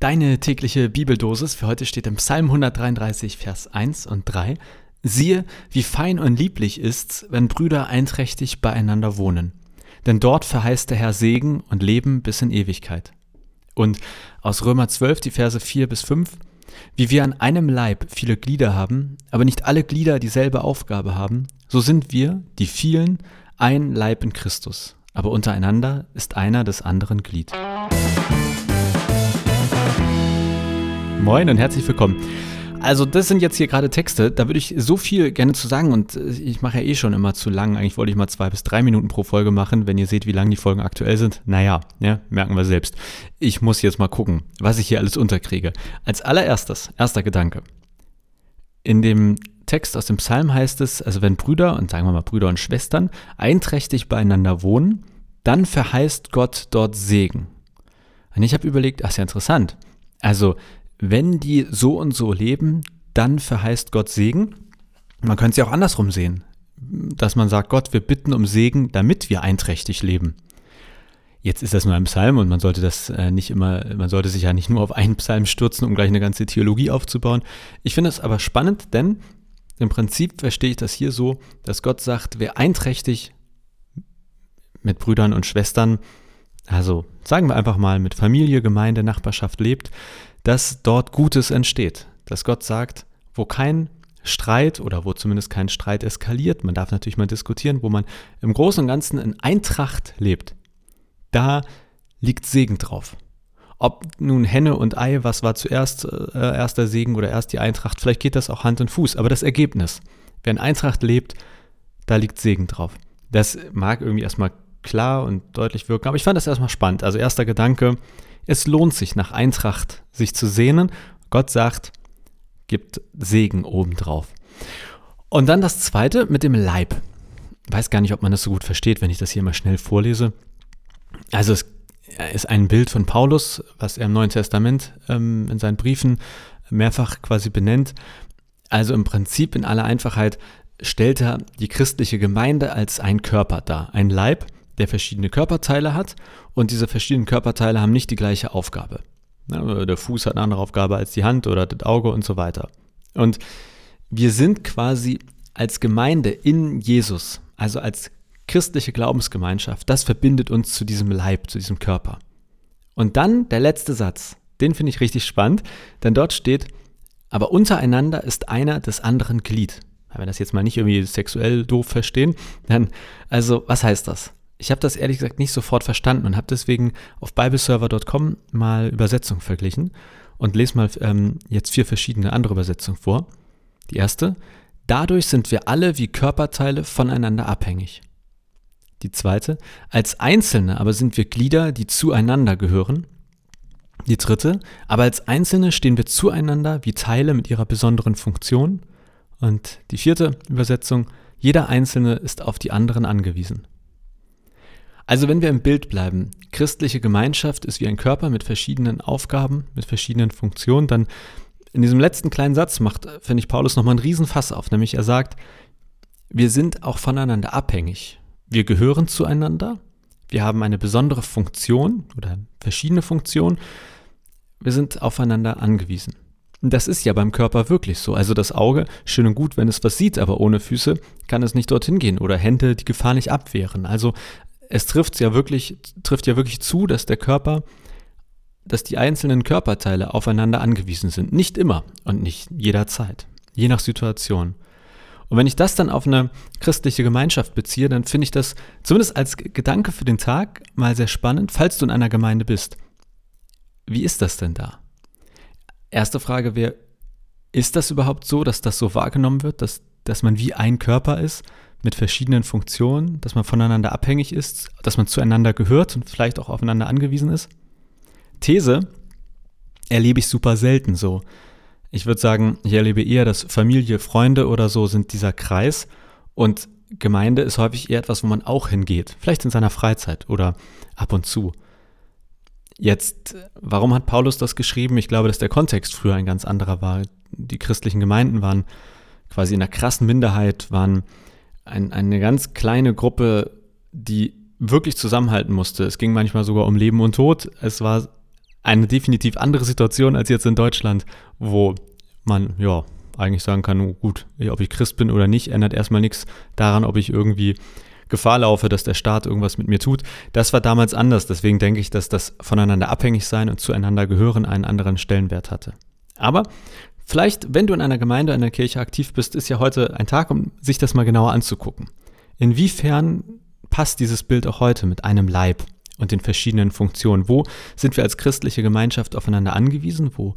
Deine tägliche Bibeldosis für heute steht im Psalm 133, Vers 1 und 3. Siehe, wie fein und lieblich ist's, wenn Brüder einträchtig beieinander wohnen. Denn dort verheißt der Herr Segen und Leben bis in Ewigkeit. Und aus Römer 12, die Verse 4 bis 5. Wie wir an einem Leib viele Glieder haben, aber nicht alle Glieder dieselbe Aufgabe haben, so sind wir, die vielen, ein Leib in Christus. Aber untereinander ist einer des anderen Glied. Moin und herzlich willkommen. Also das sind jetzt hier gerade Texte, da würde ich so viel gerne zu sagen und äh, ich mache ja eh schon immer zu lang. Eigentlich wollte ich mal zwei bis drei Minuten pro Folge machen, wenn ihr seht, wie lang die Folgen aktuell sind. Naja, ja, merken wir selbst. Ich muss jetzt mal gucken, was ich hier alles unterkriege. Als allererstes, erster Gedanke. In dem Text aus dem Psalm heißt es, also wenn Brüder und sagen wir mal Brüder und Schwestern einträchtig beieinander wohnen, dann verheißt Gott dort Segen. Und ich habe überlegt, ach, ist ja interessant. Also wenn die so und so leben, dann verheißt Gott Segen. Man könnte es ja auch andersrum sehen, dass man sagt, Gott, wir bitten um Segen, damit wir einträchtig leben. Jetzt ist das nur ein Psalm und man sollte das äh, nicht immer, man sollte sich ja nicht nur auf einen Psalm stürzen, um gleich eine ganze Theologie aufzubauen. Ich finde es aber spannend, denn im Prinzip verstehe ich das hier so, dass Gott sagt, wer einträchtig mit Brüdern und Schwestern, also sagen wir einfach mal mit Familie, Gemeinde, Nachbarschaft lebt, dass dort Gutes entsteht. Dass Gott sagt, wo kein Streit oder wo zumindest kein Streit eskaliert, man darf natürlich mal diskutieren, wo man im Großen und Ganzen in Eintracht lebt, da liegt Segen drauf. Ob nun Henne und Ei, was war zuerst äh, erster Segen oder erst die Eintracht, vielleicht geht das auch Hand und Fuß, aber das Ergebnis, wer in Eintracht lebt, da liegt Segen drauf. Das mag irgendwie erstmal klar und deutlich wirken, aber ich fand das erstmal spannend. Also erster Gedanke, es lohnt sich, nach Eintracht sich zu sehnen. Gott sagt, gibt Segen obendrauf. Und dann das zweite mit dem Leib. Ich weiß gar nicht, ob man das so gut versteht, wenn ich das hier mal schnell vorlese. Also es ist ein Bild von Paulus, was er im Neuen Testament ähm, in seinen Briefen mehrfach quasi benennt. Also im Prinzip in aller Einfachheit stellt er die christliche Gemeinde als ein Körper dar, ein Leib, der verschiedene Körperteile hat und diese verschiedenen Körperteile haben nicht die gleiche Aufgabe. Der Fuß hat eine andere Aufgabe als die Hand oder das Auge und so weiter. Und wir sind quasi als Gemeinde in Jesus, also als christliche Glaubensgemeinschaft, das verbindet uns zu diesem Leib, zu diesem Körper. Und dann der letzte Satz, den finde ich richtig spannend, denn dort steht, aber untereinander ist einer des anderen Glied. Wenn wir das jetzt mal nicht irgendwie sexuell doof verstehen, dann, also, was heißt das? Ich habe das ehrlich gesagt nicht sofort verstanden und habe deswegen auf bibleserver.com mal Übersetzungen verglichen und lese mal ähm, jetzt vier verschiedene andere Übersetzungen vor. Die erste, dadurch sind wir alle wie Körperteile voneinander abhängig. Die zweite, als Einzelne aber sind wir Glieder, die zueinander gehören. Die dritte, aber als Einzelne stehen wir zueinander wie Teile mit ihrer besonderen Funktion. Und die vierte Übersetzung, jeder Einzelne ist auf die anderen angewiesen. Also wenn wir im Bild bleiben, christliche Gemeinschaft ist wie ein Körper mit verschiedenen Aufgaben, mit verschiedenen Funktionen, dann in diesem letzten kleinen Satz macht, finde ich, Paulus nochmal einen Riesenfass auf, nämlich er sagt, wir sind auch voneinander abhängig. Wir gehören zueinander, wir haben eine besondere Funktion oder verschiedene Funktionen, wir sind aufeinander angewiesen. Und das ist ja beim Körper wirklich so. Also das Auge, schön und gut, wenn es was sieht, aber ohne Füße kann es nicht dorthin gehen oder Hände die Gefahr nicht abwehren. Also es trifft ja wirklich, trifft ja wirklich zu, dass der Körper, dass die einzelnen Körperteile aufeinander angewiesen sind. Nicht immer und nicht jederzeit, je nach Situation. Und wenn ich das dann auf eine christliche Gemeinschaft beziehe, dann finde ich das zumindest als Gedanke für den Tag mal sehr spannend, falls du in einer Gemeinde bist. Wie ist das denn da? Erste Frage wäre, ist das überhaupt so, dass das so wahrgenommen wird, dass, dass man wie ein Körper ist? Mit verschiedenen Funktionen, dass man voneinander abhängig ist, dass man zueinander gehört und vielleicht auch aufeinander angewiesen ist. These erlebe ich super selten so. Ich würde sagen, ich erlebe eher, dass Familie, Freunde oder so sind dieser Kreis und Gemeinde ist häufig eher etwas, wo man auch hingeht, vielleicht in seiner Freizeit oder ab und zu. Jetzt, warum hat Paulus das geschrieben? Ich glaube, dass der Kontext früher ein ganz anderer war. Die christlichen Gemeinden waren quasi in einer krassen Minderheit, waren ein, eine ganz kleine Gruppe, die wirklich zusammenhalten musste. Es ging manchmal sogar um Leben und Tod. Es war eine definitiv andere Situation als jetzt in Deutschland, wo man, ja, eigentlich sagen kann, oh, gut, ob ich Christ bin oder nicht, ändert erstmal nichts daran, ob ich irgendwie Gefahr laufe, dass der Staat irgendwas mit mir tut. Das war damals anders. Deswegen denke ich, dass das voneinander abhängig sein und zueinander gehören einen anderen Stellenwert hatte. Aber vielleicht, wenn du in einer Gemeinde, in einer Kirche aktiv bist, ist ja heute ein Tag, um sich das mal genauer anzugucken. Inwiefern passt dieses Bild auch heute mit einem Leib und den verschiedenen Funktionen? Wo sind wir als christliche Gemeinschaft aufeinander angewiesen? Wo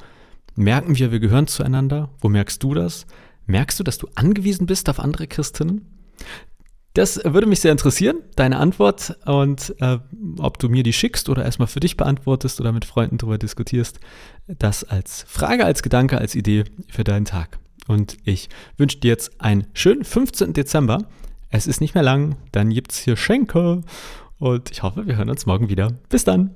merken wir, wir gehören zueinander? Wo merkst du das? Merkst du, dass du angewiesen bist auf andere Christinnen? Das würde mich sehr interessieren, deine Antwort und äh, ob du mir die schickst oder erstmal für dich beantwortest oder mit Freunden darüber diskutierst. Das als Frage, als Gedanke, als Idee für deinen Tag. Und ich wünsche dir jetzt einen schönen 15. Dezember. Es ist nicht mehr lang, dann gibt es hier Schenke und ich hoffe, wir hören uns morgen wieder. Bis dann.